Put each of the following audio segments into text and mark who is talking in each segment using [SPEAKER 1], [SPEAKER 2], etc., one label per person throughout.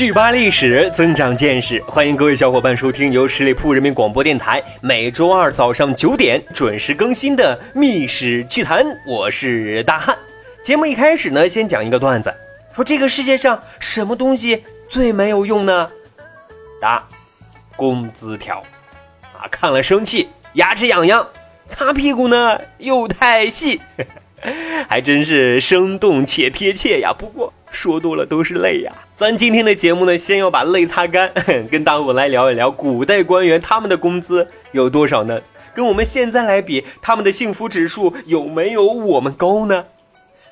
[SPEAKER 1] 去扒历史，增长见识，欢迎各位小伙伴收听由十里铺人民广播电台每周二早上九点准时更新的《密史趣谈》，我是大汉。节目一开始呢，先讲一个段子，说这个世界上什么东西最没有用呢？答：工资条。啊，看了生气，牙齿痒痒，擦屁股呢又太细，还真是生动且贴切呀。不过。说多了都是泪呀！咱今天的节目呢，先要把泪擦干，跟大伙来聊一聊古代官员他们的工资有多少呢？跟我们现在来比，他们的幸福指数有没有我们高呢？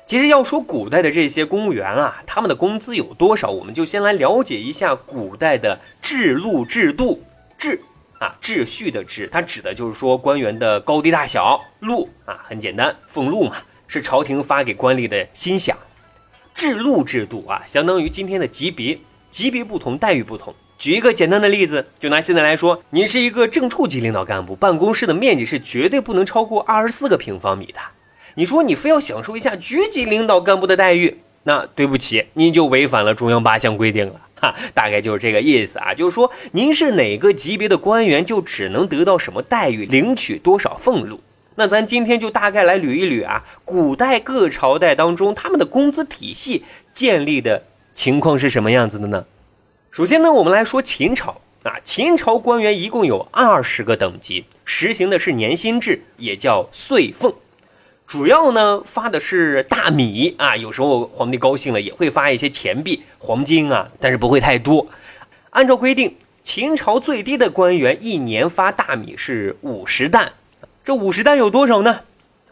[SPEAKER 1] 其实要说古代的这些公务员啊，他们的工资有多少，我们就先来了解一下古代的制禄制度。制啊，秩序的秩，它指的就是说官员的高低大小。禄啊，很简单，俸禄嘛，是朝廷发给官吏的薪饷。制禄制度啊，相当于今天的级别，级别不同，待遇不同。举一个简单的例子，就拿现在来说，您是一个正处级领导干部，办公室的面积是绝对不能超过二十四个平方米的。你说你非要享受一下局级领导干部的待遇，那对不起，您就违反了中央八项规定了。哈，大概就是这个意思啊，就是说您是哪个级别的官员，就只能得到什么待遇，领取多少俸禄。那咱今天就大概来捋一捋啊，古代各朝代当中他们的工资体系建立的情况是什么样子的呢？首先呢，我们来说秦朝啊，秦朝官员一共有二十个等级，实行的是年薪制，也叫岁俸，主要呢发的是大米啊，有时候皇帝高兴了也会发一些钱币、黄金啊，但是不会太多。按照规定，秦朝最低的官员一年发大米是五十担。这五十担有多少呢？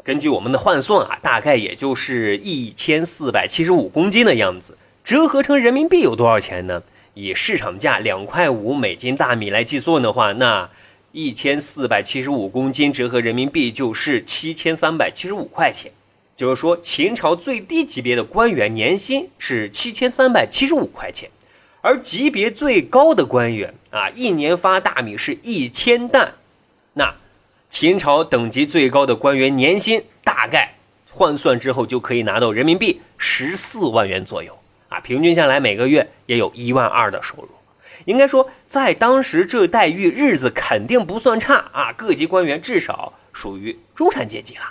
[SPEAKER 1] 根据我们的换算啊，大概也就是一千四百七十五公斤的样子。折合成人民币有多少钱呢？以市场价两块五每斤大米来计算的话，那一千四百七十五公斤折合人民币就是七千三百七十五块钱。就是说，秦朝最低级别的官员年薪是七千三百七十五块钱，而级别最高的官员啊，一年发大米是一千担。秦朝等级最高的官员年薪大概换算之后就可以拿到人民币十四万元左右啊，平均下来每个月也有一万二的收入。应该说，在当时这待遇日子肯定不算差啊，各级官员至少属于中产阶级了。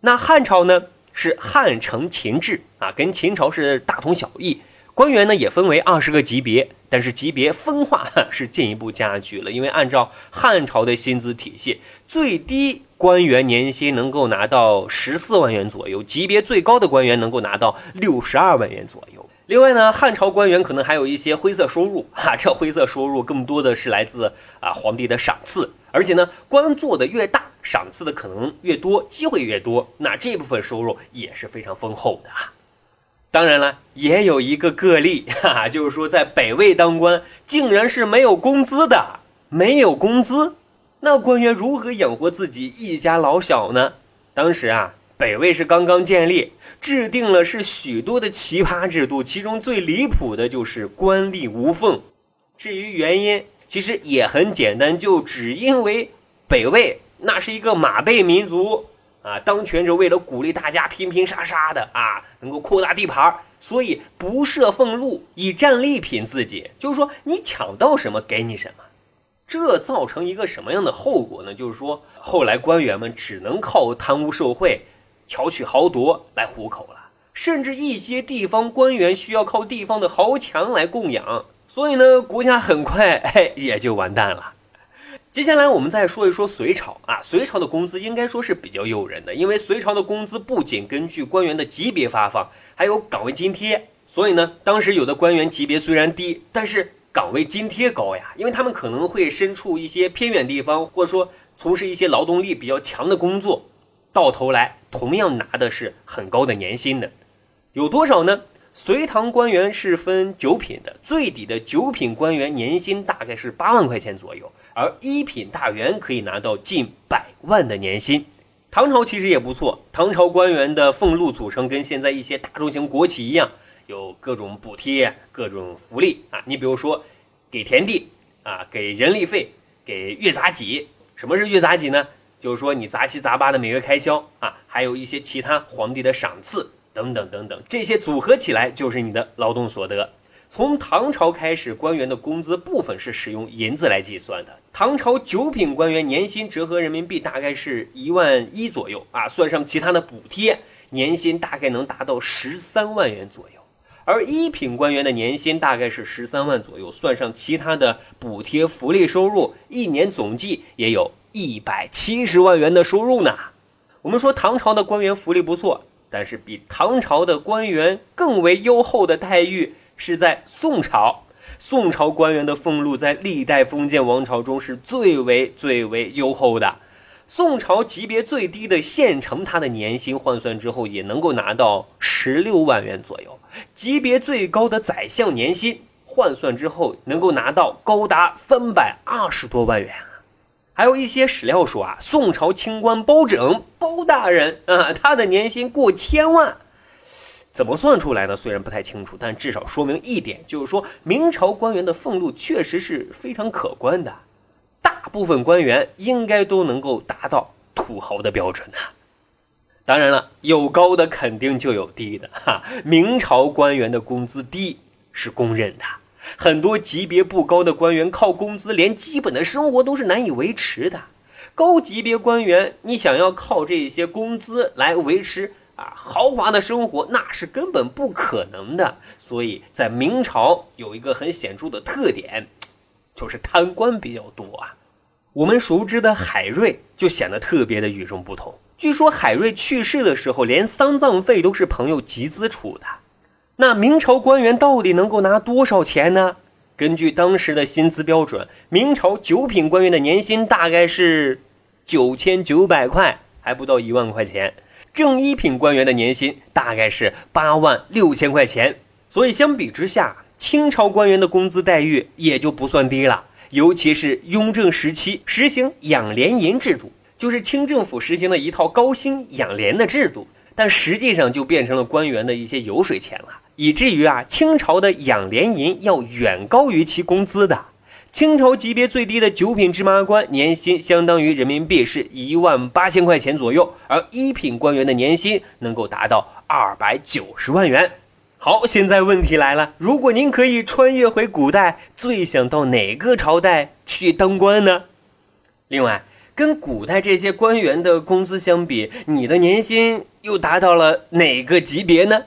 [SPEAKER 1] 那汉朝呢，是汉承秦制啊，跟秦朝是大同小异。官员呢也分为二十个级别，但是级别分化是进一步加剧了。因为按照汉朝的薪资体系，最低官员年薪能够拿到十四万元左右，级别最高的官员能够拿到六十二万元左右。另外呢，汉朝官员可能还有一些灰色收入哈，这灰色收入更多的是来自啊皇帝的赏赐，而且呢，官做的越大，赏赐的可能越多，机会越多，那这部分收入也是非常丰厚的啊。当然了，也有一个个例，哈 哈，就是说在北魏当官，竟然是没有工资的，没有工资，那官员如何养活自己一家老小呢？当时啊，北魏是刚刚建立，制定了是许多的奇葩制度，其中最离谱的就是官吏无俸。至于原因，其实也很简单，就只因为北魏那是一个马背民族。啊，当权者为了鼓励大家拼拼杀杀的啊，能够扩大地盘，所以不设俸禄，以战利品自己，就是说你抢到什么给你什么。这造成一个什么样的后果呢？就是说后来官员们只能靠贪污受贿、巧取豪夺来糊口了，甚至一些地方官员需要靠地方的豪强来供养，所以呢，国家很快嘿也就完蛋了。接下来我们再说一说隋朝啊，隋朝的工资应该说是比较诱人的，因为隋朝的工资不仅根据官员的级别发放，还有岗位津贴。所以呢，当时有的官员级别虽然低，但是岗位津贴高呀，因为他们可能会身处一些偏远地方，或者说从事一些劳动力比较强的工作，到头来同样拿的是很高的年薪的，有多少呢？隋唐官员是分九品的，最底的九品官员年薪大概是八万块钱左右，而一品大员可以拿到近百万的年薪。唐朝其实也不错，唐朝官员的俸禄组成跟现在一些大中型国企一样，有各种补贴、各种福利啊。你比如说，给田地啊，给人力费，给月杂给。什么是月杂给呢？就是说你杂七杂八的每月开销啊，还有一些其他皇帝的赏赐等等等等，这些组合起来就是你的劳动所得。从唐朝开始，官员的工资部分是使用银子来计算的。唐朝九品官员年薪折合人民币大概是一万一左右啊，算上其他的补贴，年薪大概能达到十三万元左右。而一品官员的年薪大概是十三万左右，算上其他的补贴、福利收入，一年总计也有一百七十万元的收入呢。我们说唐朝的官员福利不错，但是比唐朝的官员更为优厚的待遇。是在宋朝，宋朝官员的俸禄在历代封建王朝中是最为最为优厚的。宋朝级别最低的县城，他的年薪换算之后也能够拿到十六万元左右；级别最高的宰相年薪换算之后能够拿到高达三百二十多万元！还有一些史料说啊，宋朝清官包拯包大人啊，他的年薪过千万。怎么算出来呢？虽然不太清楚，但至少说明一点，就是说明朝官员的俸禄确实是非常可观的，大部分官员应该都能够达到土豪的标准呐。当然了，有高的肯定就有低的哈。明朝官员的工资低是公认的，很多级别不高的官员靠工资连基本的生活都是难以维持的。高级别官员，你想要靠这些工资来维持？啊，豪华的生活那是根本不可能的。所以在明朝有一个很显著的特点，就是贪官比较多啊。我们熟知的海瑞就显得特别的与众不同。据说海瑞去世的时候，连丧葬费都是朋友集资出的。那明朝官员到底能够拿多少钱呢？根据当时的薪资标准，明朝九品官员的年薪大概是九千九百块，还不到一万块钱。正一品官员的年薪大概是八万六千块钱，所以相比之下，清朝官员的工资待遇也就不算低了。尤其是雍正时期实行养廉银制度，就是清政府实行了一套高薪养廉的制度，但实际上就变成了官员的一些油水钱了，以至于啊，清朝的养廉银要远高于其工资的。清朝级别最低的九品芝麻官年薪相当于人民币是一万八千块钱左右，而一品官员的年薪能够达到二百九十万元。好，现在问题来了，如果您可以穿越回古代，最想到哪个朝代去当官呢？另外，跟古代这些官员的工资相比，你的年薪又达到了哪个级别呢？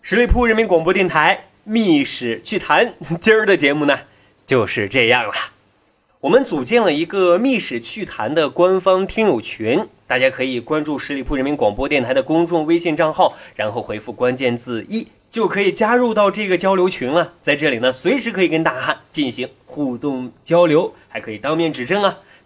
[SPEAKER 1] 十里铺人民广播电台密史趣谈，今儿的节目呢？就是这样了，我们组建了一个密史趣谈的官方听友群，大家可以关注十里铺人民广播电台的公众微信账号，然后回复关键字一，就可以加入到这个交流群了。在这里呢，随时可以跟大汉进行互动交流，还可以当面指正啊。